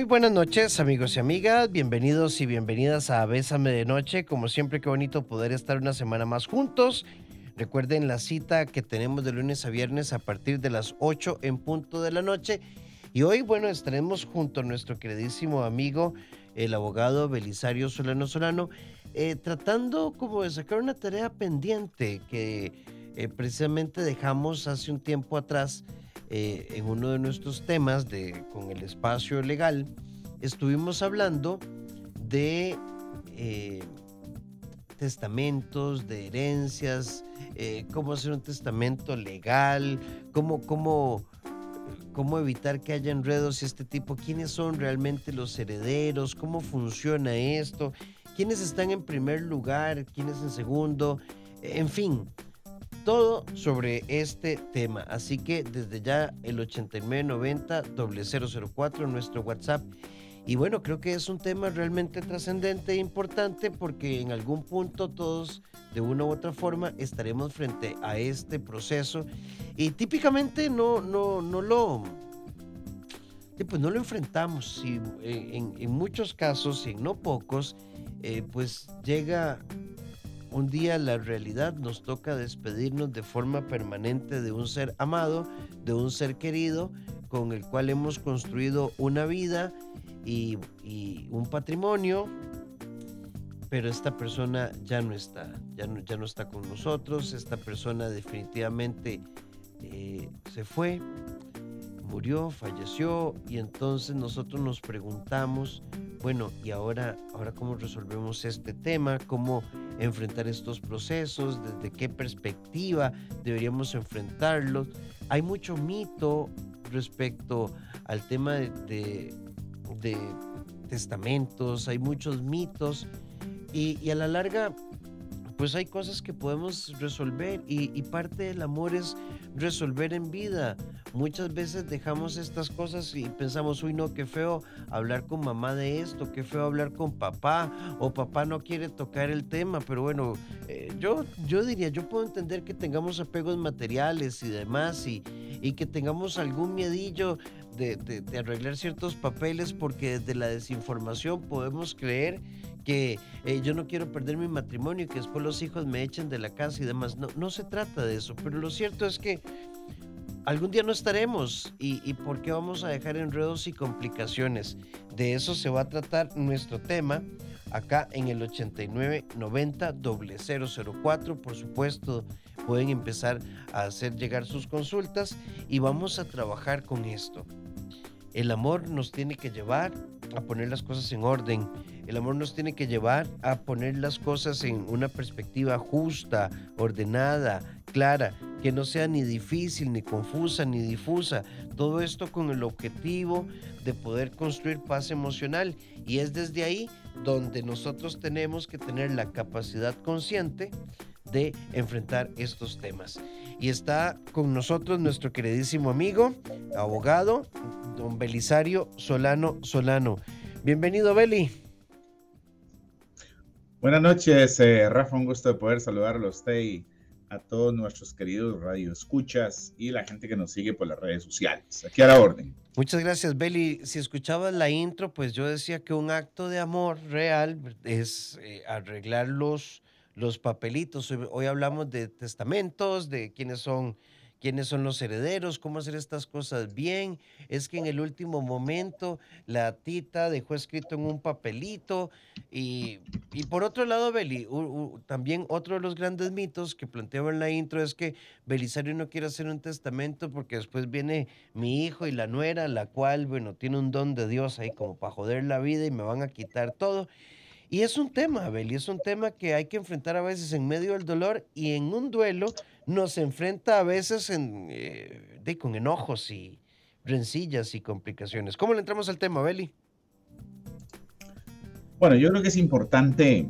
Muy buenas noches amigos y amigas, bienvenidos y bienvenidas a Bésame de Noche. Como siempre, qué bonito poder estar una semana más juntos. Recuerden la cita que tenemos de lunes a viernes a partir de las 8 en punto de la noche. Y hoy, bueno, estaremos junto a nuestro queridísimo amigo, el abogado Belisario Solano Solano, eh, tratando como de sacar una tarea pendiente que eh, precisamente dejamos hace un tiempo atrás eh, en uno de nuestros temas de, con el espacio legal, estuvimos hablando de eh, testamentos, de herencias, eh, cómo hacer un testamento legal, cómo, cómo, cómo evitar que haya enredos y este tipo, quiénes son realmente los herederos, cómo funciona esto, quiénes están en primer lugar, quiénes en segundo, en fin todo sobre este tema. Así que desde ya el 8990 004 nuestro WhatsApp. Y bueno, creo que es un tema realmente trascendente e importante porque en algún punto todos de una u otra forma estaremos frente a este proceso y típicamente no, no, no lo pues no lo enfrentamos y en, muchos casos y en no pocos eh, pues llega un día la realidad nos toca despedirnos de forma permanente de un ser amado, de un ser querido, con el cual hemos construido una vida y, un patrimonio, pero esta persona ya no está, ya no, está con nosotros, esta persona definitivamente eh, se fue, murió, falleció y entonces nosotros nos preguntamos, bueno, ¿y ahora, ahora cómo resolvemos este tema? ¿Cómo enfrentar estos procesos? ¿Desde qué perspectiva deberíamos enfrentarlos? Hay mucho mito respecto al tema de, testamentos, hay muchos mitos y a la larga pues hay cosas que podemos resolver y, parte del amor es resolver en vida. Muchas veces dejamos estas cosas y pensamos, uy, no, qué feo hablar con mamá de esto, qué feo hablar con papá, o papá no quiere tocar el tema, pero bueno, eh, yo, yo diría, yo puedo entender que tengamos apegos materiales y demás y, y que tengamos algún miedillo de, de arreglar ciertos papeles porque desde la desinformación podemos creer que eh, yo no quiero perder mi matrimonio y que después los hijos me echen de la casa y demás. No, no se trata de eso, pero lo cierto es que algún día no estaremos y, y por qué vamos a dejar enredos y complicaciones. De eso se va a tratar nuestro tema acá en el 8990 004. Por supuesto, pueden empezar a hacer llegar sus consultas y vamos a trabajar con esto. El amor nos tiene que llevar a poner las cosas en orden. El amor nos tiene que llevar a poner las cosas en una perspectiva justa, ordenada, clara, que no sea ni difícil, ni confusa, ni difusa. Todo esto con el objetivo de poder construir paz emocional. Y es desde ahí donde nosotros tenemos que tener la capacidad consciente de enfrentar estos temas. Y está con nosotros nuestro queridísimo amigo, abogado, don Belisario Solano Solano. Bienvenido, Beli. Buenas noches, eh, Rafa, un gusto de poder saludarlo a usted y a todos nuestros queridos radioescuchas y la gente que nos sigue por las redes sociales. Aquí a la orden. Muchas gracias, Beli. Si escuchabas la intro, pues yo decía que un acto de amor real es eh, arreglar los los papelitos. Hoy, hablamos de testamentos, de quiénes son, quiénes son los herederos, cómo hacer estas cosas bien. Es que en el último momento la tita dejó escrito en un papelito. Y, y por otro lado, Beli, también otro de los grandes mitos que planteaba en la intro es que Belisario no quiere hacer un testamento porque después viene mi hijo y la nuera, la cual, bueno, tiene un don de Dios ahí como para joder la vida y me van a quitar todo. Y es un tema, Abel, y es un tema que hay que enfrentar a veces en medio del dolor y en un duelo nos enfrenta a veces eh, de, con enojos y rencillas y complicaciones. ¿Cómo le entramos al tema, Beli? Bueno, yo creo que es importante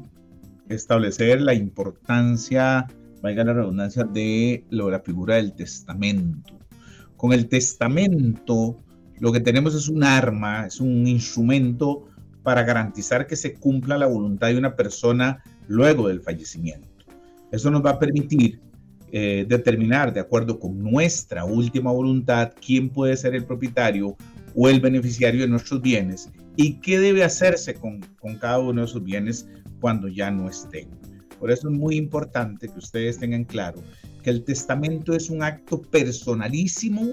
establecer la importancia, valga la redundancia, de lo, la figura del testamento. Con el testamento, lo que tenemos es un arma, es un instrumento para garantizar que se cumpla la voluntad de una persona luego del fallecimiento. Eso nos va a permitir eh, determinar, de acuerdo con nuestra última voluntad, quién puede ser el propietario o el beneficiario de nuestros bienes y qué debe hacerse con, cada uno de esos bienes cuando ya no estén. Por eso es muy importante que ustedes tengan claro que el testamento es un acto personalísimo,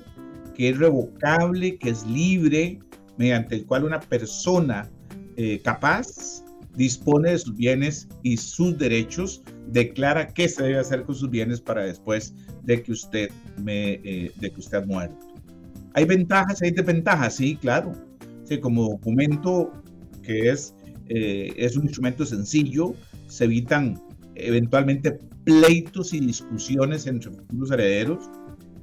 que es revocable, que es libre, mediante el cual una persona eh, capaz dispone de sus bienes y sus derechos, declara qué se debe hacer con sus bienes para después de que usted, me, eh, de que usted ha muerto. Hay ventajas, hay desventajas, sí, claro. Sí, como documento que es, eh, es un instrumento sencillo, se evitan eventualmente pleitos y discusiones entre futuros herederos,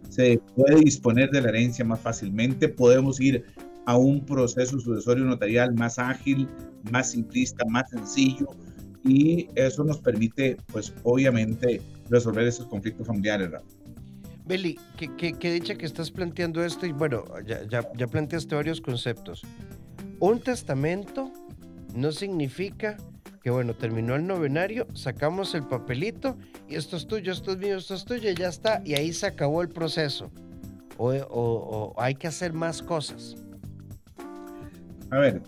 se puede disponer de la herencia más fácilmente, podemos ir a un proceso sucesorio notarial más ágil, más simplista, más sencillo y eso nos permite, pues obviamente, resolver esos conflictos familiares. Beli, ¿qué, dicha que estás planteando esto y bueno, ya, ya, ya planteaste varios conceptos. Un testamento no significa que bueno, terminó el novenario, sacamos el papelito y esto es tuyo, esto es mío, esto es tuyo y ya está, y ahí se acabó el proceso. O, hay que hacer más cosas. A ver,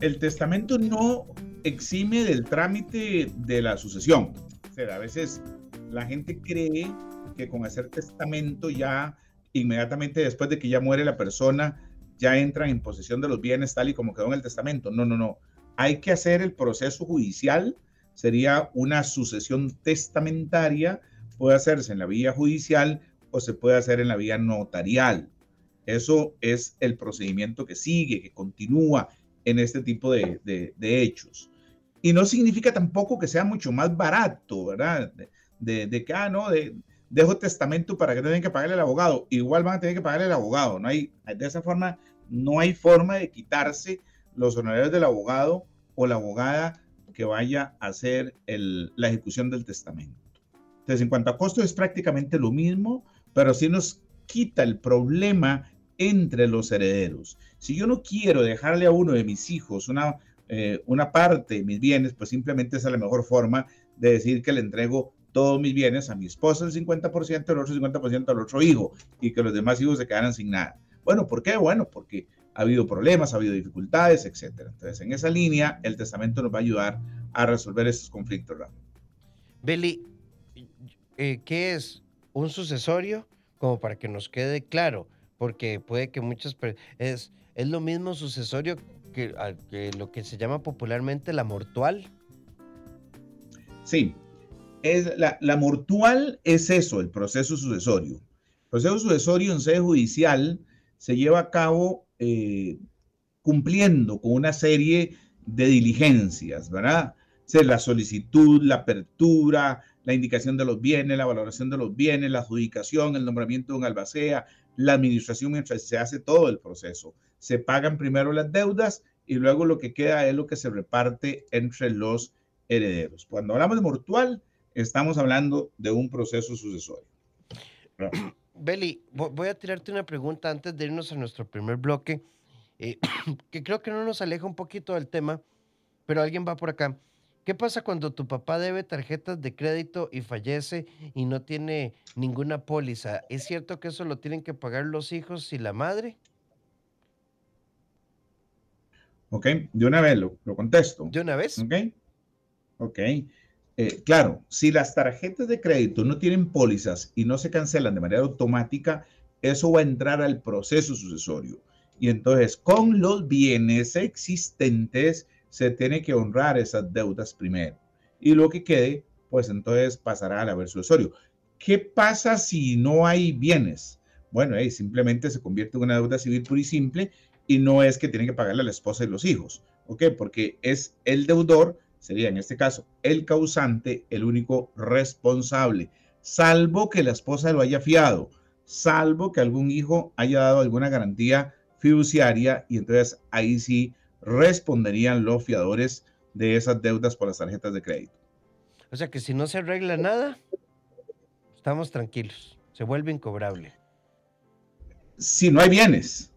el testamento no exime del trámite de la sucesión. O sea, a veces la gente cree que con hacer testamento ya inmediatamente después de que ya muere la persona, ya entran en posesión de los bienes tal y como quedó en el testamento. No, no, no hay que hacer el proceso judicial, sería una sucesión testamentaria, puede hacerse en la vía judicial o se puede hacer en la vía notarial. Eso es el procedimiento que sigue, que continúa en este tipo de, hechos. Y no significa tampoco que sea mucho más barato, ¿verdad? De, que, ah, no, de, dejo testamento para que tengan que pagarle al abogado. Igual van a tener que pagarle al abogado. No hay, de esa forma, no hay forma de quitarse los honorarios del abogado o la abogada que vaya a hacer la ejecución del testamento. Entonces, en cuanto a costo, es prácticamente lo mismo, pero sí nos quita el problema entre los herederos. Si yo no quiero dejarle a uno de mis hijos una, eh, una parte de mis bienes, pues simplemente esa es la mejor forma de decir que le entrego todos mis bienes a mi esposa el 50%, el otro 50% al otro hijo y que los demás hijos se quedaran sin nada. Bueno, ¿por qué? Bueno, porque ha habido problemas, ha habido dificultades, etc. Entonces, en esa línea, el testamento nos va a ayudar a resolver estos conflictos. Beli, eh, ¿qué es un sucesorio? Como para que nos quede claro, porque puede que muchas es es lo mismo sucesorio que, lo que se llama popularmente la mortual. Sí, es la, la mortual es eso, el proceso sucesorio. El proceso sucesorio en sede judicial se lleva a cabo eh, cumpliendo con una serie de diligencias, ¿verdad? Ser la solicitud, la apertura, la indicación de los bienes, la valoración de los bienes, la adjudicación, el nombramiento de un albacea, la administración mientras se hace todo el proceso. Se pagan primero las deudas y luego lo que queda es lo que se reparte entre los herederos. Cuando hablamos de mortual, estamos hablando de un proceso sucesorio. Beli, voy a tirarte una pregunta antes de irnos a nuestro primer bloque, eh, que creo que no nos aleja un poquito del tema, pero alguien va por acá. ¿Qué pasa cuando tu papá debe tarjetas de crédito y fallece y no tiene ninguna póliza? ¿Es cierto que eso lo tienen que pagar los hijos y la madre? Ok, de una vez lo, lo contesto. ¿De una vez? Ok. Ok. Eh, claro, si las tarjetas de crédito no tienen pólizas y no se cancelan de manera automática, eso va a entrar al proceso sucesorio. Y entonces, con los bienes existentes, se tiene que honrar esas deudas primero. Y lo que quede, pues entonces pasará al haber sucesorio. ¿Qué pasa si no hay bienes? Bueno, simplemente se convierte en una deuda civil pura y simple y no es que tiene que pagarle a la esposa y los hijos. ¿Ok? Porque es el deudor sería en este caso el causante el único responsable, salvo que la esposa lo haya fiado, salvo que algún hijo haya dado alguna garantía fiduciaria y entonces ahí sí responderían los fiadores de esas deudas por las tarjetas de crédito. O sea que si no se arregla nada, estamos tranquilos, se vuelve incobrable. Si no hay bienes,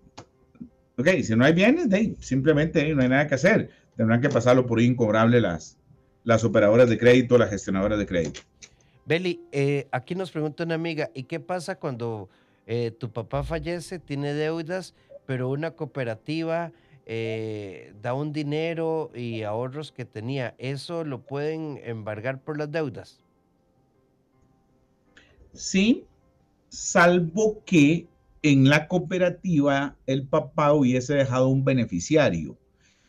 ok, si no hay bienes, simplemente no hay nada que hacer tendrán que pasarlo por incobrable las, las operadoras de crédito, las gestionadoras de crédito. Beli, eh, aquí nos pregunta una amiga, ¿y qué pasa cuando eh, tu papá fallece, tiene deudas, pero una cooperativa eh, da un dinero y ahorros que tenía, ¿eso lo pueden embargar por las deudas? Sí, salvo que en la cooperativa el papá hubiese dejado un beneficiario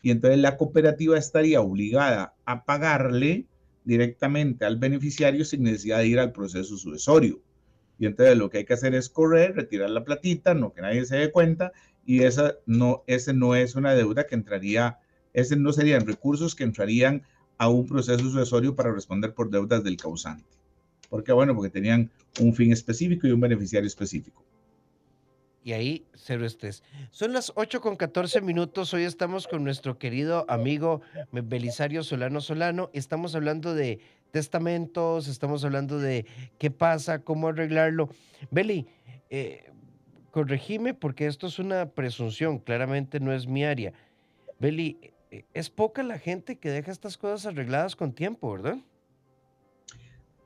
y entonces la cooperativa estaría obligada a pagarle directamente al beneficiario sin necesidad de ir al proceso sucesorio. Y entonces lo que hay que hacer es correr, retirar la platita, no que nadie se dé cuenta, y esa no, ese no es una deuda que entraría, ese no serían recursos que entrarían a un proceso sucesorio para responder por deudas del causante. ¿Por qué? Bueno, porque tenían un fin específico y un beneficiario específico. Y ahí cero estrés. Son las 8 con 14 minutos. Hoy estamos con nuestro querido amigo Belisario Solano Solano. Estamos hablando de testamentos, estamos hablando de qué pasa, cómo arreglarlo. Beli, eh, corregime porque esto es una presunción, claramente no es mi área. Beli, eh, es poca la gente que deja estas cosas arregladas con tiempo, ¿verdad?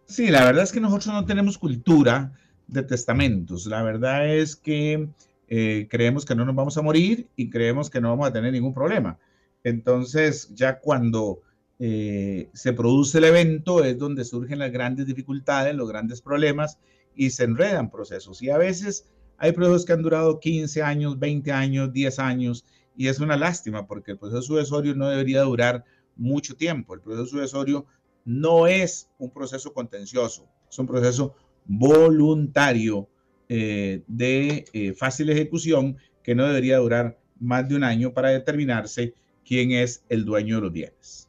Sí, la verdad es que nosotros no tenemos cultura de testamentos. La verdad es que eh, creemos que no nos vamos a morir y creemos que no vamos a tener ningún problema. Entonces, ya cuando eh, se produce el evento es donde surgen las grandes dificultades, los grandes problemas y se enredan procesos. Y a veces hay procesos que han durado 15 años, 20 años, 10 años y es una lástima porque el proceso sucesorio no debería durar mucho tiempo. El proceso sucesorio no es un proceso contencioso, es un proceso voluntario eh, de eh, fácil ejecución que no debería durar más de un año para determinarse quién es el dueño de los bienes.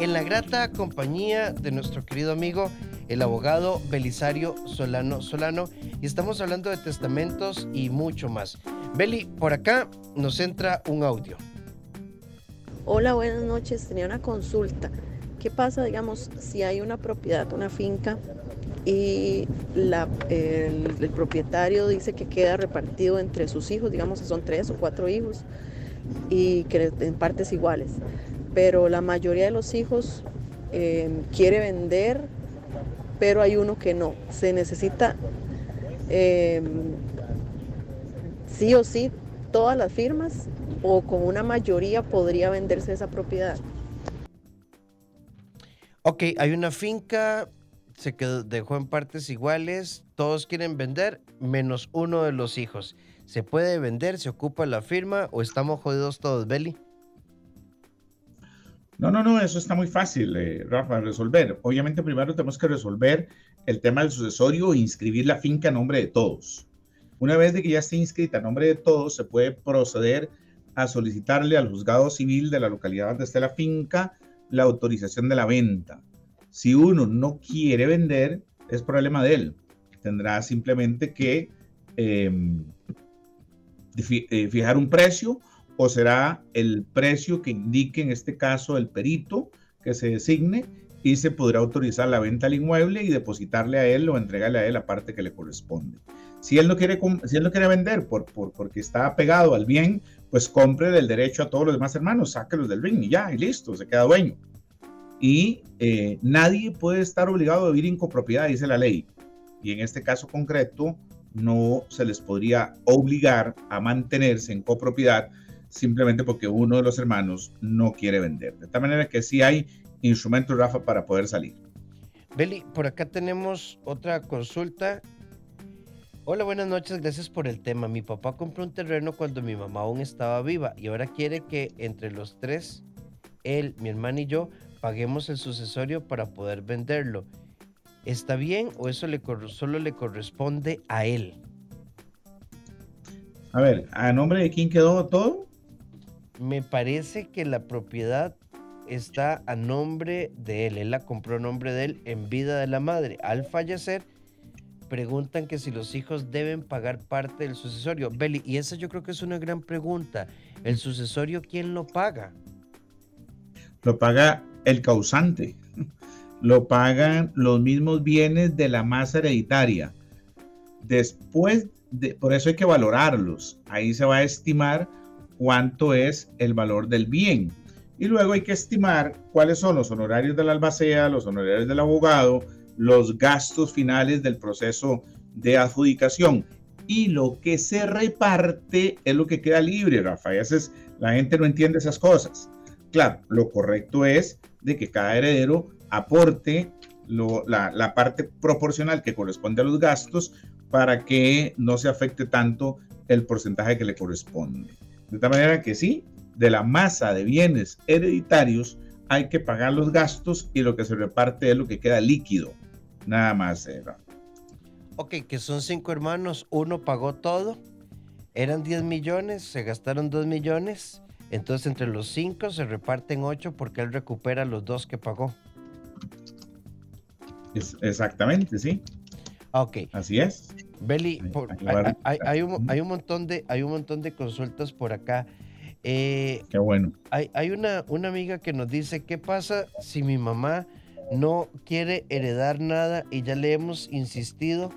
En la grata compañía de nuestro querido amigo, el abogado Belisario Solano Solano, y estamos hablando de testamentos y mucho más. Beli, por acá nos entra un audio. Hola, buenas noches. Tenía una consulta. ¿Qué pasa, digamos, si hay una propiedad, una finca, y el, propietario dice que queda repartido entre sus hijos, digamos que son tres o cuatro hijos, y que en partes iguales? Pero la mayoría de los hijos eh, quiere vender, pero hay uno que no. Se necesita eh, sí o sí todas las firmas o con una mayoría podría venderse esa propiedad. Ok, hay una finca, se quedó, dejó en partes iguales, todos quieren vender, menos uno de los hijos. ¿Se puede vender? ¿Se ocupa la firma o estamos jodidos todos, Beli? No, no, no, eso está muy fácil, eh, Rafa, resolver. Obviamente primero tenemos que resolver el tema del sucesorio e inscribir la finca a nombre de todos. Una vez de que ya esté inscrita a nombre de todos, se puede proceder a solicitarle al juzgado civil de la localidad donde esté la finca la autorización de la venta. Si uno no quiere vender, es problema de él. Tendrá simplemente que em, eh, fijar un precio o será el precio que indique en este caso el perito que se designe y se podrá autorizar la venta al inmueble y depositarle a él o entregarle a él la parte que le corresponde. Si él no quiere, si él no quiere vender por, por, porque está apegado al bien, pues compre el derecho a todos los demás hermanos, sáquelos del ring y ya, y listo, se queda dueño. Y eh, nadie puede estar obligado a vivir en copropiedad, dice la ley. Y en este caso concreto, no se les podría obligar a mantenerse en copropiedad simplemente porque uno de los hermanos no quiere vender. De tal manera que sí hay instrumentos, Rafa, para poder salir. Beli, por acá tenemos otra consulta Hola, buenas noches, gracias por el tema. Mi papá compró un terreno cuando mi mamá aún estaba viva y ahora quiere que entre los tres, él, mi hermana y yo, paguemos el sucesorio para poder venderlo. ¿Está bien o eso le solo le corresponde a él? A ver, ¿a nombre de quién quedó todo? Me parece que la propiedad está a nombre de él. Él la compró a nombre de él en vida de la madre. Al fallecer, preguntan que si los hijos deben pagar parte del sucesorio. Beli, y esa yo creo que es una gran pregunta. ¿El sucesorio quién lo paga? Lo paga el causante. Lo pagan los mismos bienes de la masa hereditaria. Después, de, por eso hay que valorarlos. Ahí se va a estimar cuánto es el valor del bien. Y luego hay que estimar cuáles son los honorarios del albacea, los honorarios del abogado, los gastos finales del proceso de adjudicación. y lo que se reparte es lo que queda libre, Rafa. A veces la gente no entiende esas cosas. Claro, lo correcto es de que cada heredero aporte la, parte proporcional que corresponde a los gastos para que no se afecte tanto el porcentaje que le corresponde. De tal manera que sí, de la masa de bienes hereditarios hay que pagar los gastos y lo que se reparte es lo que queda líquido. Nada más, Rafa. Ok, que son cinco hermanos, uno pagó todo, eran 10 millones, se gastaron 2 millones, entonces entre los cinco se reparten 8 porque él recupera los dos que pagó. exactamente, sí. Ok. Así es. Beli, hay, un, montón de, hay un montón de consultas por acá. Eh, Qué bueno. Hay, hay una, una amiga que nos dice, ¿qué pasa si mi mamá no quiere heredar nada y ya le hemos insistido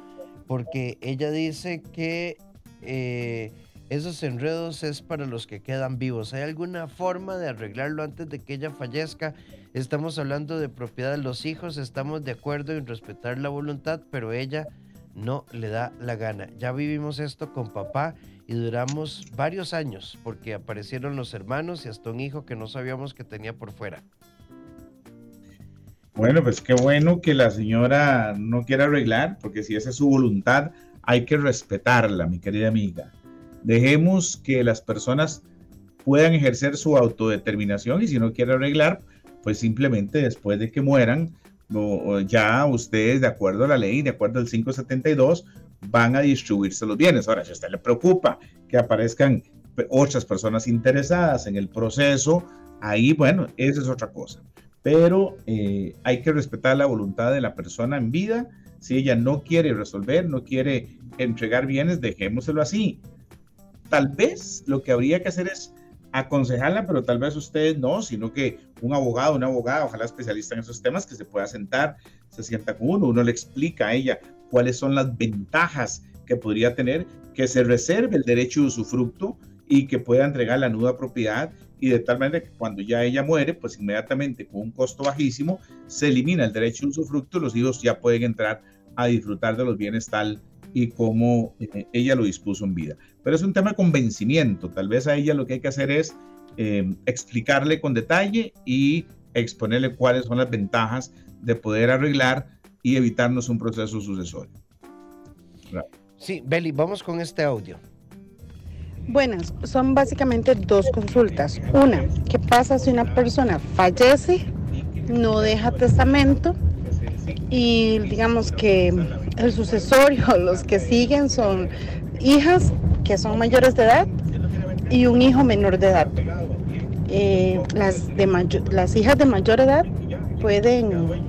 porque ella dice que eh, esos enredos es para los que quedan vivos. ¿Hay alguna forma de arreglarlo antes de que ella fallezca? Estamos hablando de propiedad de los hijos, estamos de acuerdo en respetar la voluntad, pero ella no le da la gana. Ya vivimos esto con papá y duramos varios años porque aparecieron los hermanos y hasta un hijo que no sabíamos que tenía por fuera. Bueno, pues qué bueno que la señora no quiera arreglar, porque si esa es su voluntad, hay que respetarla, mi querida amiga. Dejemos que las personas puedan ejercer su autodeterminación y si no quiere arreglar, pues simplemente después de que mueran, ya ustedes, de acuerdo a la ley, de acuerdo al 572, van a distribuirse los bienes. Ahora, si a usted le preocupa que aparezcan otras personas interesadas en el proceso, ahí, bueno, esa es otra cosa pero eh, hay que respetar la voluntad de la persona en vida. Si ella no quiere resolver, no quiere entregar bienes, dejémoselo así. Tal vez lo que habría que hacer es aconsejarla, pero tal vez ustedes no, sino que un abogado, una abogada, ojalá especialista en esos temas, que se pueda sentar, se sienta con uno, uno le explica a ella cuáles son las ventajas que podría tener, que se reserve el derecho de usufructo y que pueda entregar la nuda propiedad y de tal manera que cuando ya ella muere, pues inmediatamente con un costo bajísimo, se elimina el derecho de usufructo y los hijos ya pueden entrar a disfrutar de los bienes tal y como eh, ella lo dispuso en vida. Pero es un tema de convencimiento, tal vez a ella lo que hay que hacer es em, explicarle con detalle y exponerle cuáles son las ventajas de poder arreglar y evitarnos un proceso sucesorio. Sí, Beli, vamos con este audio. Buenas, son básicamente dos consultas. Una, ¿qué pasa si una persona fallece, no deja testamento y digamos que el sucesorio, los que siguen son hijas que son mayores de edad y un hijo menor de edad? Eh, las, de las hijas de mayor edad pueden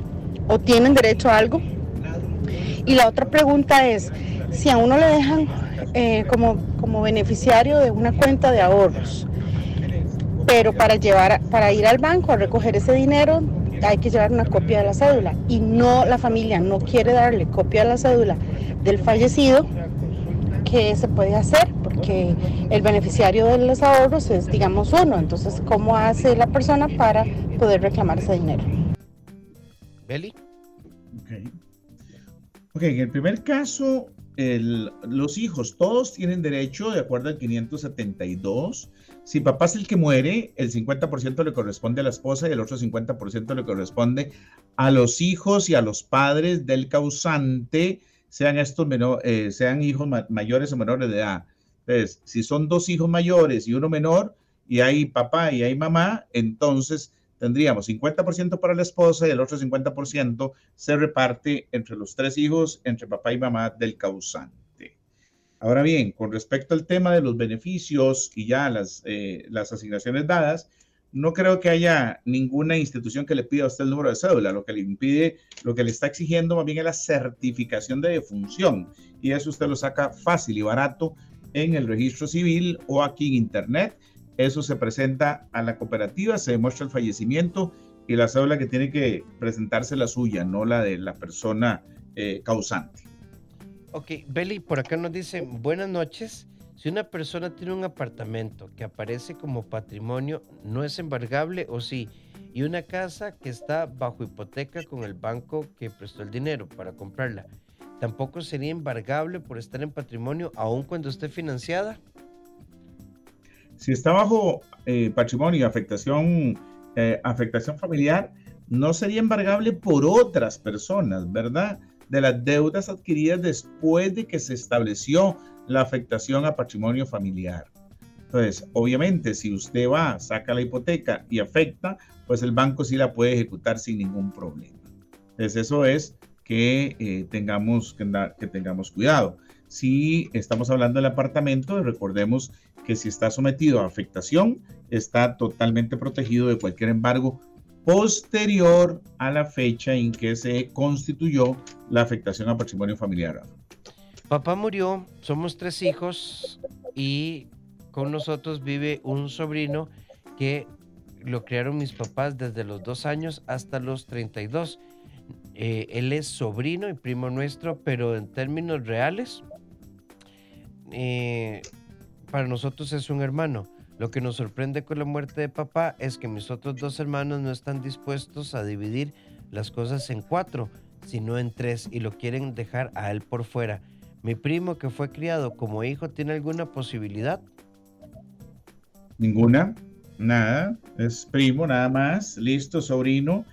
o tienen derecho a algo. Y la otra pregunta es, si a uno le dejan eh, como, como beneficiario de una cuenta de ahorros. Pero para, llevar, para ir al banco a recoger ese dinero hay que llevar una copia de la cédula y no la familia no quiere darle copia de la cédula del fallecido, ¿qué se puede hacer? Porque el beneficiario de los ahorros es, digamos, uno. Entonces, ¿cómo hace la persona para poder reclamar ese dinero? Beli. Ok. Ok, en el primer caso, los hijos, todos tienen derecho, de acuerdo al 572. Si papá es el que muere, el 50% le corresponde a la esposa y el otro 50% le corresponde a los hijos y a los padres del causante, sean estos eh, sean hijos mayores o menores de edad. Entonces, si son dos hijos mayores y uno menor, y hay papá y hay mamá, entonces tendríamos 50% para la esposa y el otro 50% se reparte entre los tres hijos, entre papá y mamá del causante. Ahora bien, con respecto al tema de los beneficios y ya las, eh, las asignaciones dadas, no creo que haya ninguna institución que le pida a usted el número de cédula. Lo que le impide, lo que le está exigiendo más bien es la certificación de defunción. Y eso usted lo saca fácil y barato en el registro civil o aquí en internet eso se presenta a la cooperativa, se demuestra el fallecimiento y la cédula que tiene que presentarse la suya, no la de la persona eh, causante. Ok, Beli, por acá nos dice, buenas noches. Si una persona tiene un apartamento que aparece como patrimonio, ¿no es embargable o sí? Y una casa que está bajo hipoteca con el banco que prestó el dinero para comprarla. tampoco sería embargable por estar en patrimonio aun cuando esté financiada. Si está bajo eh, patrimonio y afectación, eh, afectación familiar, no sería embargable por otras personas, ¿verdad? De las deudas adquiridas después de que se estableció la afectación a patrimonio familiar. Entonces, obviamente, si usted va, saca la hipoteca y afecta, pues el banco sí la puede ejecutar sin ningún problema. Entonces, eso es que, eh, tengamos, que, que tengamos cuidado. Si estamos hablando del apartamento, recordemos que si está sometido a afectación, está totalmente protegido de cualquier embargo posterior a la fecha en que se constituyó la afectación a patrimonio familiar. Papá murió, somos tres hijos y con nosotros vive un sobrino que lo criaron mis papás desde los dos años hasta los 32. Eh, él es sobrino y primo nuestro, pero en términos reales, eh, para nosotros es un hermano. Lo que nos sorprende con la muerte de papá es que mis otros dos hermanos no están dispuestos a dividir las cosas en cuatro, sino en tres y lo quieren dejar a él por fuera. Mi primo que fue criado como hijo tiene alguna posibilidad? Ninguna, nada, es primo nada más, listo, sobrino.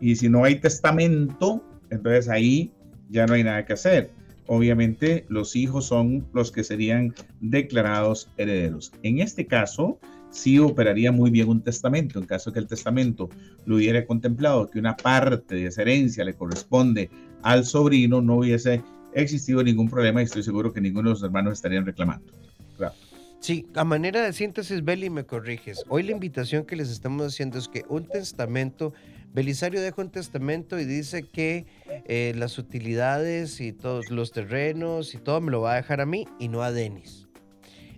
Y si no hay testamento, entonces ahí ya no hay nada que hacer. Obviamente los hijos son los que serían declarados herederos. En este caso, sí operaría muy bien un testamento. En caso que el testamento lo hubiera contemplado que una parte de esa herencia le corresponde al sobrino, no hubiese existido ningún problema y estoy seguro que ninguno de los hermanos estarían reclamando. Sí, a manera de síntesis, Beli, me corriges. Hoy la invitación que les estamos haciendo es que un testamento, Belisario deja un testamento y dice que eh, las utilidades y todos los terrenos y todo me lo va a dejar a mí y no a Denis.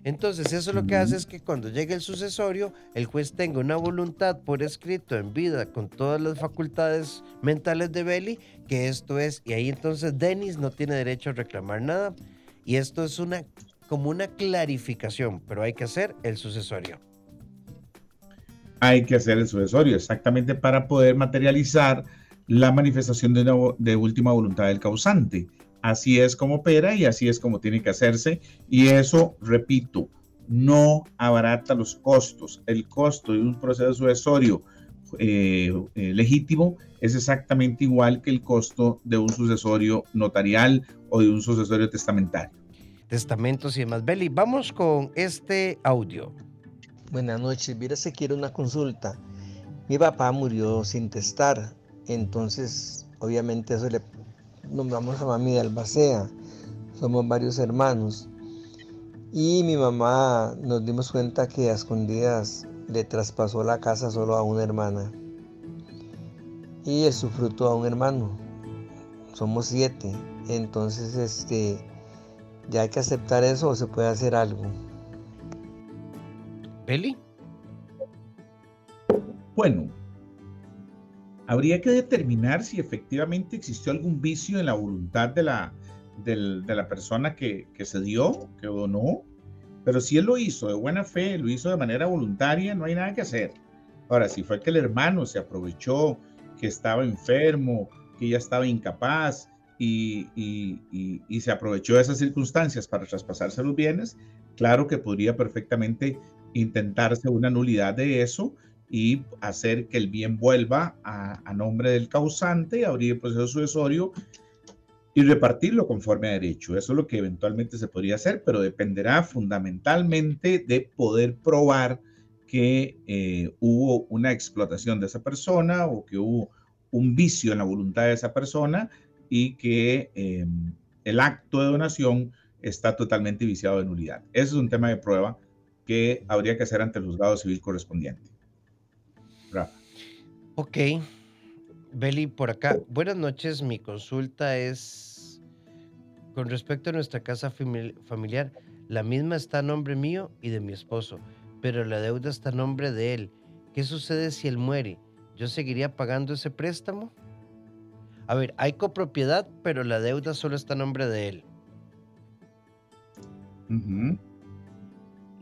Entonces, eso lo que hace es que cuando llegue el sucesorio, el juez tenga una voluntad por escrito en vida con todas las facultades mentales de Beli, que esto es, y ahí entonces Denis no tiene derecho a reclamar nada. Y esto es una como una clarificación, pero hay que hacer el sucesorio. Hay que hacer el sucesorio, exactamente para poder materializar la manifestación de, última voluntad del causante. Así es como opera y así es como tiene que hacerse. Y eso, repito, no abarata los costos. El costo de un proceso sucesorio eh, eh, legítimo es exactamente igual que el costo de un sucesorio notarial o de un sucesorio testamentario testamentos y demás. Beli, vamos con este audio. Buenas noches, mira si quiero una consulta. Mi papá murió sin testar, entonces obviamente eso le nombramos a mami de Albacea, somos varios hermanos. Y mi mamá nos dimos cuenta que a escondidas le traspasó la casa solo a una hermana. Y su fruto a un hermano. Somos siete. Entonces, este, ¿Ya hay que aceptar eso o se puede hacer algo? ¿Peli? Bueno, habría que determinar si efectivamente existió algún vicio en la voluntad de la, de la persona que, se dio, que donó. Pero si él lo hizo de buena fe, lo hizo de manera voluntaria, no hay nada que hacer. Ahora, si fue que el hermano se aprovechó, que estaba enfermo, que ya estaba incapaz, y, se aprovechó de esas circunstancias para traspasarse los bienes, claro que podría perfectamente intentarse una nulidad de eso y hacer que el bien vuelva a, nombre del causante, abrir el proceso sucesorio y repartirlo conforme a derecho. Eso es lo que eventualmente se podría hacer, pero dependerá fundamentalmente de poder probar que eh, hubo una explotación de esa persona o que hubo un vicio en la voluntad de esa persona y que em, el acto de donación está totalmente viciado de nulidad. Ese es un tema de prueba que habría que hacer ante el juzgado civil correspondiente. Rafa. Ok. Beli, por acá. Buenas noches. Mi consulta es con respecto a nuestra casa familiar. La misma está a nombre mío y de mi esposo, pero la deuda está a nombre de él. ¿Qué sucede si él muere? ¿Yo seguiría pagando ese préstamo? A ver, hay copropiedad, pero la deuda solo está a nombre de él.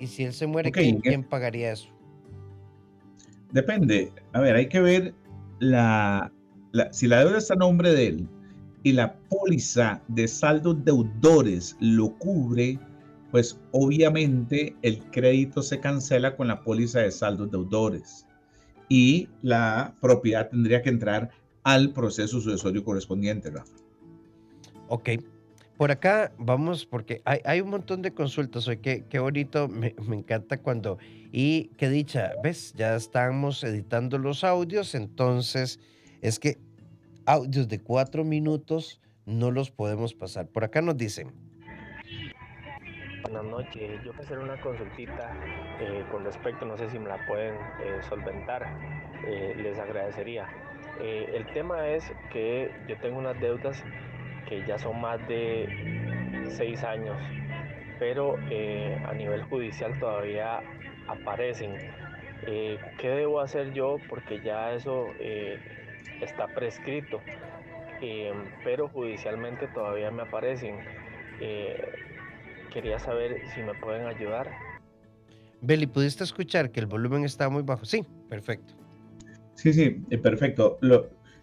Y si él se muere, ¿quién, pagaría eso? Depende. A ver, hay que ver la, si la deuda está a nombre de él y la póliza de saldos deudores lo cubre, pues obviamente el crédito se cancela con la póliza de saldos deudores y la propiedad tendría que entrar al proceso sucesorio correspondiente, Rafa. Ok. Por acá vamos, porque hay, un montón de consultas hoy. Qué, qué bonito, me, me, encanta cuando. Y qué dicha, ¿ves? Ya estamos editando los audios, entonces es que audios de cuatro minutos no los podemos pasar. Por acá nos dicen. Buenas noches, yo quiero hacer una consultita eh, con respecto, no sé si me la pueden eh, solventar, eh, les agradecería. el tema es que yo tengo unas deudas que ya son más de seis años, pero a nivel judicial todavía aparecen. ¿Qué debo hacer yo? Porque ya eso está prescrito, pero judicialmente todavía me aparecen quería saber si me pueden ayudar. Beli, ¿pudiste escuchar que el volumen está muy bajo? Sí, perfecto. Sí, sí, eh, perfecto.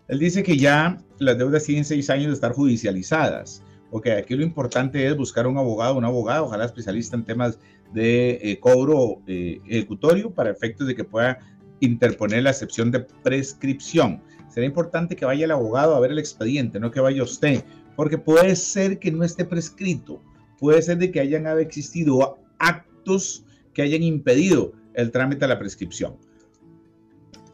Él dice que ya las deudas tienen seis años de estar judicializadas. Ok, aquí lo importante es buscar un abogado, un abogado, ojalá especialista en temas de eh, cobro eh, ejecutorio para efectos de que pueda interponer la excepción de prescripción. Será importante que vaya el abogado a ver el expediente, no que vaya usted, porque puede ser que no esté prescrito puede ser de que hayan existido actos que hayan impedido el trámite de la prescripción.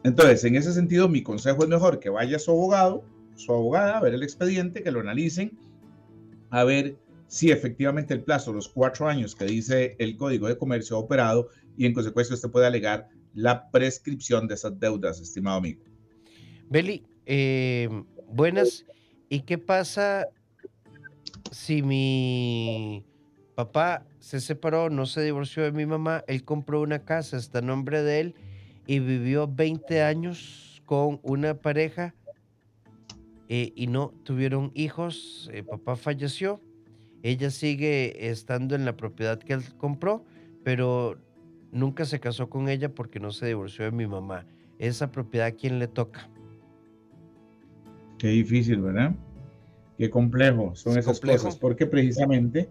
Entonces, en ese sentido, mi consejo es mejor que vaya su abogado, su abogada, a ver el expediente, que lo analicen, a ver si efectivamente el plazo, los cuatro años que dice el Código de Comercio ha operado y en consecuencia usted puede alegar la prescripción de esas deudas, estimado amigo. Beli, eh, buenas. ¿Y qué pasa si mi papá se separó, no se divorció de mi mamá, él compró una casa, está en nombre de él y vivió 20 años con una pareja eh, y no tuvieron hijos, el papá falleció, ella sigue estando en la propiedad que él compró, pero nunca se casó con ella porque no se divorció de mi mamá. Esa propiedad, ¿a quién le toca? Qué difícil, ¿verdad? Qué complejo son esas cosas, porque precisamente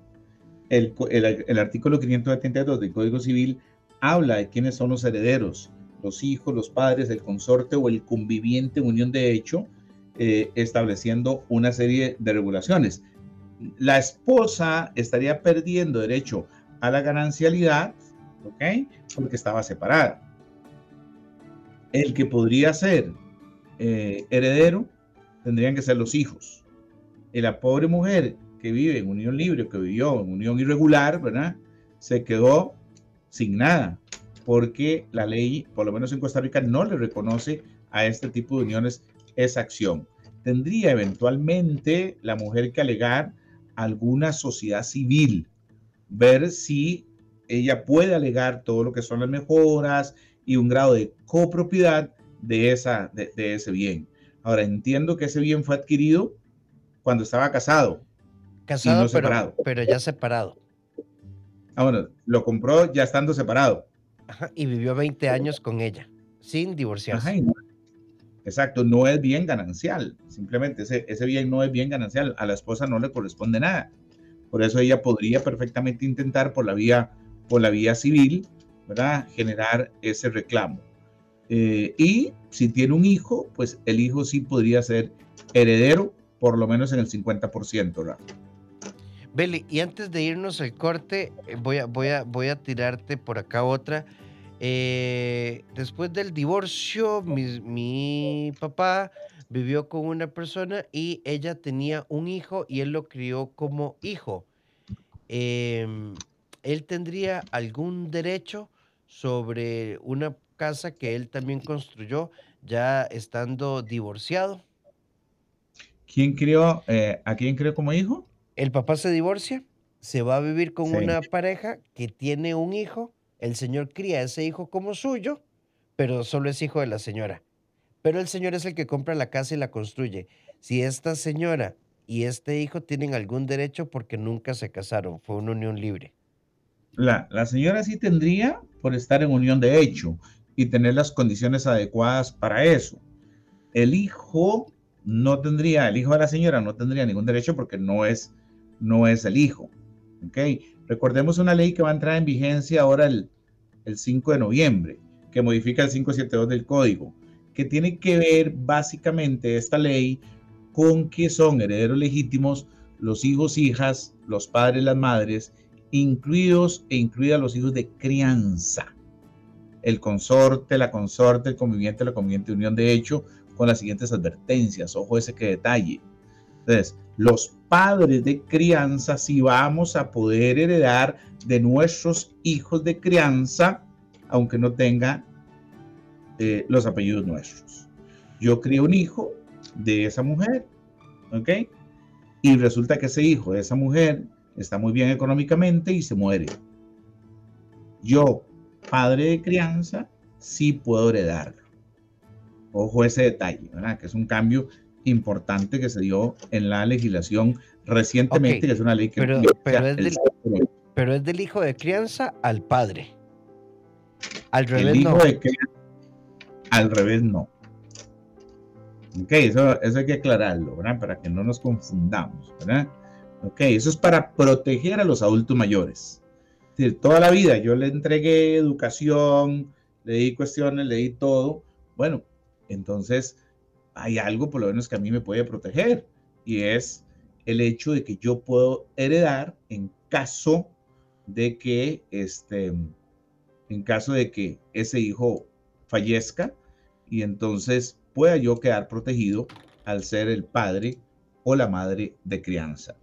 el, el, artículo 572 del Código Civil habla de quiénes son los herederos, los hijos, los padres, el consorte o el conviviente en unión de hecho, eh, estableciendo una serie de regulaciones. La esposa estaría perdiendo derecho a la ganancialidad, ¿ok? Porque estaba separada. El que podría ser eh, heredero tendrían que ser los hijos y la pobre mujer que vive en unión libre, que vivió en unión irregular, ¿verdad? Se quedó sin nada, porque la ley, por lo menos en Costa Rica, no le reconoce a este tipo de uniones esa acción. Tendría eventualmente la mujer que alegar alguna sociedad civil, ver si ella puede alegar todo lo que son las mejoras y un grado de copropiedad de, esa, de, de ese bien. Ahora, entiendo que ese bien fue adquirido cuando estaba casado. Casado, pero, pero ya separado. Ah, bueno, lo compró ya estando separado. Y vivió 20 años con ella, sin divorciarse. exacto, no es bien ganancial. Simplemente ese, ese bien no es bien ganancial. A la esposa no le corresponde nada. Por eso ella podría perfectamente intentar por la vía, por la vía civil, ¿verdad? Generar ese reclamo. Eh, y si tiene un hijo, pues el hijo sí podría ser heredero por lo menos en el 50%, Rafa. Beli, y antes de irnos al corte, eh, voy a, voy a, voy a tirarte por acá otra. Eh, después del divorcio, mi, papá vivió con una persona y ella tenía un hijo y él lo crió como hijo. Em, ¿Él tendría algún derecho sobre una casa que él también construyó ya estando divorciado? ¿Quién crió, eh, ¿A quién crió como hijo? El papá se divorcia, se va a vivir con una pareja que tiene un hijo, el señor cría a ese hijo como suyo, pero solo es hijo de la señora. Pero el señor es el que compra la casa y la construye. Si esta señora y este hijo tienen algún derecho porque nunca se casaron, fue una unión libre. La, la señora sí tendría por estar en unión de hecho y tener las condiciones adecuadas para eso. El hijo no tendría, el hijo de la señora no tendría ningún derecho porque no es, no es el hijo. ¿Ok? Recordemos una ley que va a entrar en vigencia ahora el, el 5 de noviembre, que modifica el 572 del código, que tiene que ver básicamente esta ley con que son herederos legítimos los hijos, hijas, los padres, las madres, incluidos e incluidas los hijos de crianza. El consorte, la consorte, el conviviente, la conviviente unión de hecho, con las siguientes advertencias. Ojo ese que detalle. Entonces, los padres de crianza sí vamos a poder heredar de nuestros hijos de crianza, aunque no tenga eh, los apellidos nuestros. Yo crié un hijo de esa mujer, ¿ok? Y resulta que ese hijo de esa mujer está muy bien económicamente y se muere. Yo, padre de crianza, sí puedo heredarlo. Ojo ese detalle, ¿verdad? Que es un cambio importante que se dio en la legislación recientemente, que es una ley que... Pero, pero, es del, hijo de crianza al padre. Al revés no. al revés no. Ok, eso, eso hay que aclararlo, ¿verdad? Para que no nos confundamos, ¿verdad? Ok, eso es para proteger a los adultos mayores. Es decir, toda la vida yo le entregué educación, le di cuestiones, le di todo. Bueno, entonces hay algo por lo menos que a mí me puede proteger y es el hecho de que yo puedo heredar en caso de que este en caso de que ese hijo fallezca y entonces pueda yo quedar protegido al ser el padre o la madre de crianza.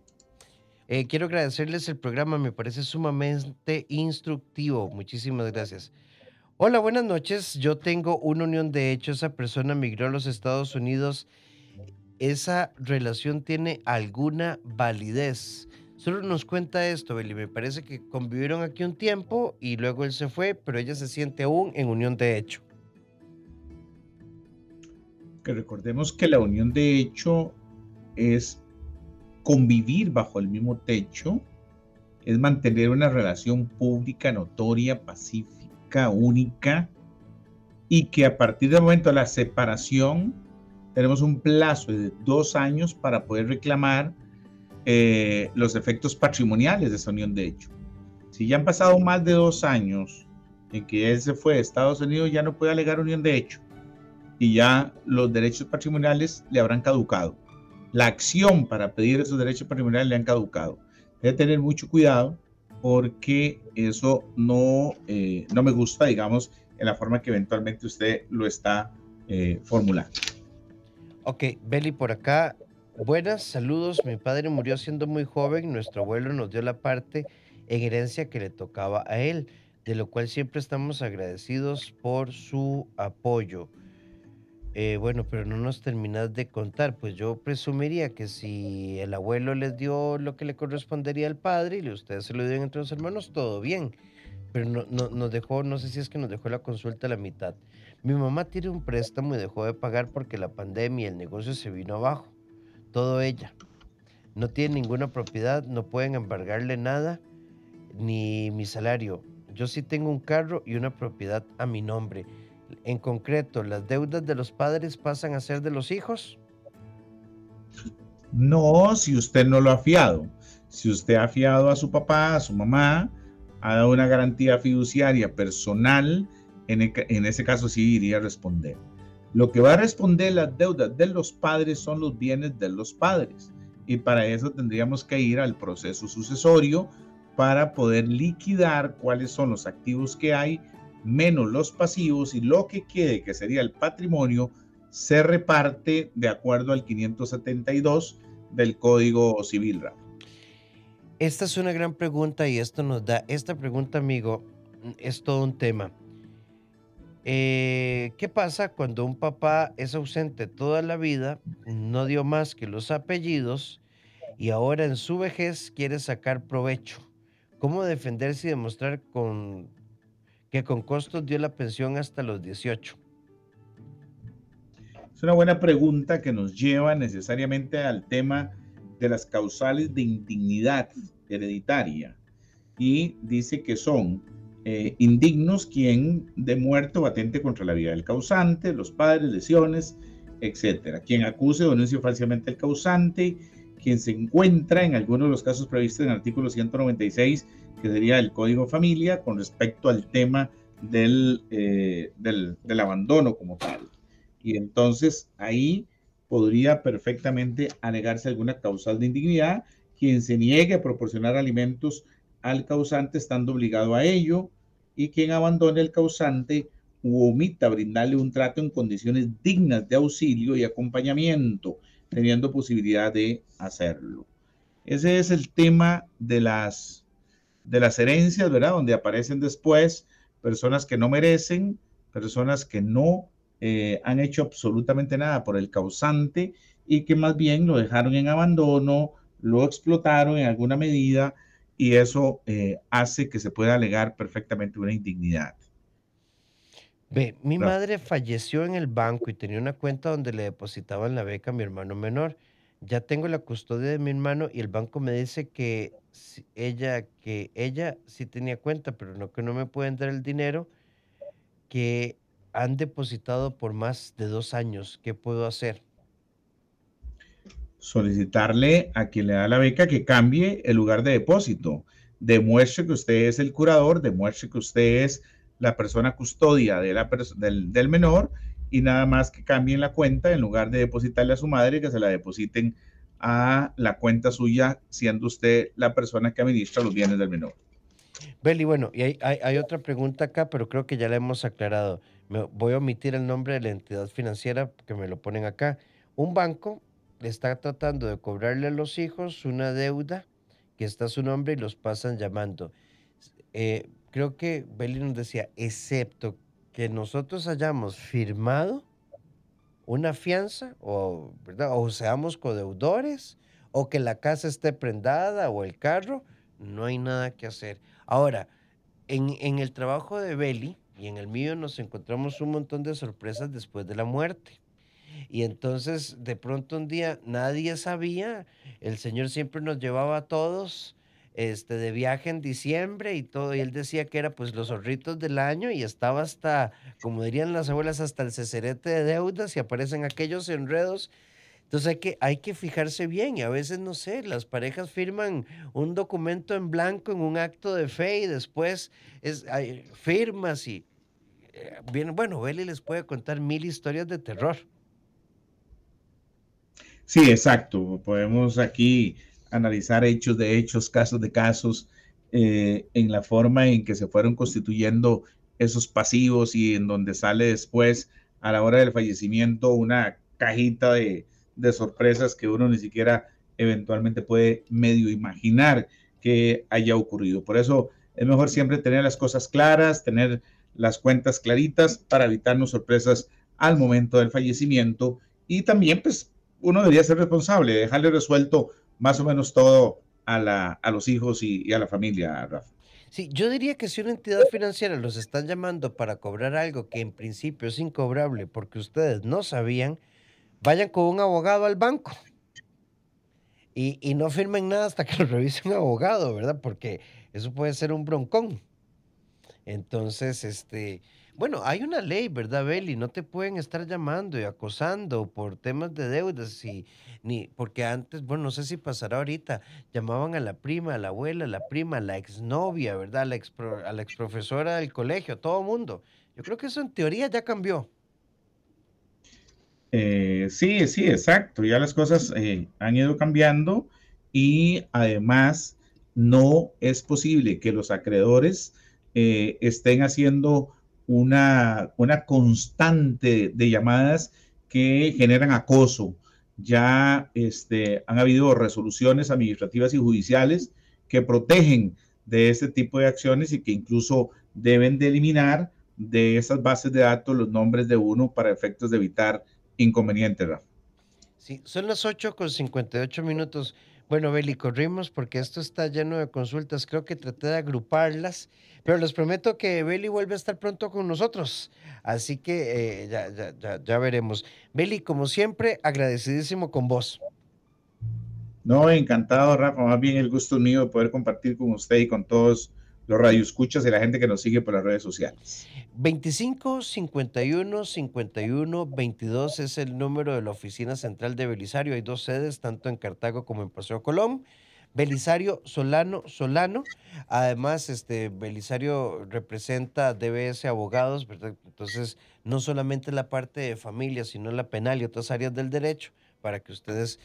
Eh, quiero agradecerles el programa, me parece sumamente instructivo. Muchísimas gracias. Hola, buenas noches. Yo tengo una unión de hecho, esa persona migró a los Estados Unidos. ¿Esa relación tiene alguna validez? Solo nos cuenta esto, Beli. Me parece que convivieron aquí un tiempo y luego él se fue, pero ella se siente aún en unión de hecho que recordemos que la unión de hecho es convivir bajo el mismo techo, es mantener una relación pública, notoria, pacífica, única, y que a partir del momento de la separación tenemos un plazo de dos años para poder reclamar eh, los efectos patrimoniales de esa unión de hecho. Si ya han pasado más de dos años en que él se fue a Estados Unidos, ya no puede alegar unión de hecho y ya los derechos patrimoniales le habrán caducado. La acción para pedir esos derechos patrimoniales le han caducado. Debe tener mucho cuidado porque eso no, eh, no me gusta, digamos, en la forma que eventualmente usted lo está eh, formulando. Ok, Beli, por acá. Buenas, saludos. Mi padre murió siendo muy joven. Nuestro abuelo nos dio la parte en herencia que le tocaba a él, de lo cual siempre estamos agradecidos por su apoyo. Eh, bueno, pero no nos terminas de contar. Pues yo presumiría que si el abuelo les dio lo que le correspondería al padre y ustedes se lo dieron entre los hermanos, todo bien. Pero no, no, nos dejó, no sé si es que nos dejó la consulta a la mitad. Mi mamá tiene un préstamo y dejó de pagar porque la pandemia y el negocio se vino abajo. Todo ella. No tiene ninguna propiedad, no pueden embargarle nada, ni mi salario. Yo sí tengo un carro y una propiedad a mi nombre en concreto, ¿las deudas de los padres pasan a ser de los hijos? No, si usted no lo ha fiado. Si usted ha fiado a su papá, a su mamá, ha dado una garantía fiduciaria personal, en, e, en ese caso sí iría a responder. Lo que va a responder las deudas de los padres son los bienes de los padres. Y para eso tendríamos que ir al proceso sucesorio para poder liquidar cuáles son los activos que hay menos los pasivos y lo que quede, que sería el patrimonio, se reparte de acuerdo al 572 del Código Civil. Esta es una gran pregunta y esto nos da, esta pregunta, amigo, es todo un tema. Eh, ¿Qué pasa cuando un papá es ausente toda la vida, no dio más que los apellidos y ahora en su vejez quiere sacar provecho? ¿Cómo defenderse y demostrar con que con costos dio la pensión hasta los 18? Es una buena pregunta que nos lleva necesariamente al tema de las causales de indignidad hereditaria y dice que son eh, indignos quien de muerto batente contra la vida del causante, los padres, lesiones, etcétera. Quien acuse o denuncie falsamente el causante, quien se encuentra en alguno de los casos previstos en el artículo 196, que sería el Código Familia, con respecto al tema del, eh, del, del abandono como tal. Y entonces ahí podría perfectamente alegarse alguna causal de indignidad, quien se niegue a proporcionar alimentos al causante estando obligado a ello, y quien abandone el causante u omita brindarle un trato en condiciones dignas de auxilio y acompañamiento, teniendo posibilidad de hacerlo. Ese es el tema de las, de las herencias, ¿verdad? Donde aparecen después personas que no merecen, personas que no eh, han hecho absolutamente nada por el causante y que más bien lo dejaron en abandono, lo explotaron en alguna medida y eso eh, hace que se pueda alegar perfectamente una indignidad. Ve, mi madre falleció en el banco y tenía una cuenta donde le depositaban la beca a mi hermano menor. Ya tengo la custodia de mi hermano y el banco me dice que ella, que ella sí tenía cuenta, pero no que no me pueden dar el dinero que han depositado por más de dos años. ¿Qué puedo hacer? Solicitarle a quien le da la beca que cambie el lugar de depósito. Demuestre que usted es el curador, demuestre que usted es la persona custodia de la del, del, menor y nada más que cambien la cuenta en lugar de depositarle a su madre, que se la depositen a la cuenta suya, siendo usted la persona que administra los bienes del menor. Beli, bueno, y hay, hay, otra pregunta acá, pero creo que ya la hemos aclarado. Me, voy a omitir el nombre de la entidad financiera que me lo ponen acá. Un banco está tratando de cobrarle a los hijos una deuda que está a su nombre y los pasan llamando. Eh, creo que Beli nos decía, excepto que nosotros hayamos firmado una fianza o, o seamos codeudores o que la casa esté prendada o el carro, no hay nada que hacer. Ahora, en, en el trabajo de Beli y en el mío nos encontramos un montón de sorpresas después de la muerte. Y entonces, de pronto un día, nadie sabía, el Señor siempre nos llevaba a todos este, de viaje en diciembre y todo, y él decía que era pues los zorritos del año y estaba hasta, como dirían las abuelas, hasta el cecerete de deudas y aparecen aquellos enredos. Entonces hay que, hay que fijarse bien y a veces, no sé, las parejas firman un documento en blanco en un acto de fe y después es, hay firmas y, eh, bien, bueno, Beli les puede contar mil historias de terror. Sí, exacto. Podemos aquí analizar hechos de hechos, casos de casos, eh, en la forma en que se fueron constituyendo esos pasivos y en donde sale después, a la hora del fallecimiento, una cajita de, de sorpresas que uno ni siquiera eventualmente puede medio imaginar que haya ocurrido. Por eso es mejor siempre tener las cosas claras, tener las cuentas claritas para evitarnos sorpresas al momento del fallecimiento y también pues uno debería ser responsable, dejarle resuelto más o menos todo a, la, a los hijos y, a la familia, Rafa. Sí, yo diría que si una entidad financiera los están llamando para cobrar algo que en principio es incobrable porque ustedes no sabían, vayan con un abogado al banco. Y, y no firmen nada hasta que lo revise un abogado, ¿verdad? Porque eso puede ser un broncón. Entonces, este, bueno, hay una ley, ¿verdad, Beli? No te pueden estar llamando y acosando por temas de deudas, y, ni, porque antes, bueno, no sé si pasará ahorita, llamaban a la prima, a la abuela, a la prima, a la exnovia, ¿verdad? A la, ex, a la exprofesora del colegio, todo el mundo. Yo creo que eso en teoría ya cambió. Eh, sí, sí, exacto. Ya las cosas eh, han ido cambiando y además no es posible que los acreedores eh, estén haciendo una, una constante de llamadas que generan acoso. Ya este, han habido resoluciones administrativas y judiciales que protegen de este tipo de acciones y que incluso deben de eliminar de esas bases de datos los nombres de uno para efectos de evitar inconvenientes. Sí, son las 8 con 58 minutos. Bueno, Beli, corrimos porque esto está lleno de consultas. Creo que traté de agruparlas, pero les prometo que Beli vuelve a estar pronto con nosotros. Así que eh, ya, ya, ya, ya, veremos. Beli, como siempre, agradecidísimo con vos. No, encantado, Rafa. Más bien el gusto mío de poder compartir con usted y con todos los radioescuchas y la gente que nos sigue por las redes sociales. 25 51 51 22 es el número de la oficina central de Belisario. Hay dos sedes, tanto en Cartago como en Paseo Colón. Belisario Solano Solano. Además, este Belisario representa DBS Abogados, ¿verdad? Entonces, no solamente la parte de familia, sino la penal y otras áreas del derecho, para que ustedes...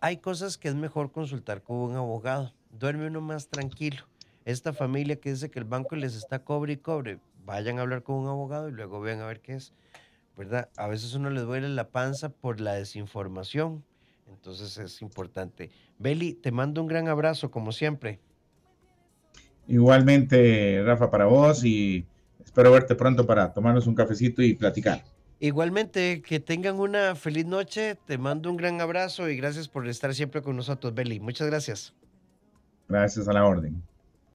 Hay cosas que es mejor consultar con un abogado. Duerme uno más tranquilo. Esta familia que dice que el banco les está cobre y cobre, vayan a hablar con un abogado y luego vean a ver qué es. ¿Verdad? A veces uno les duele la panza por la desinformación. Entonces es importante. Beli, te mando un gran abrazo, como siempre. Igualmente, Rafa, para vos y espero verte pronto para tomarnos un cafecito y platicar. Igualmente, que tengan una feliz noche. Te mando un gran abrazo y gracias por estar siempre con nosotros, Beli. Muchas gracias. Gracias a la orden.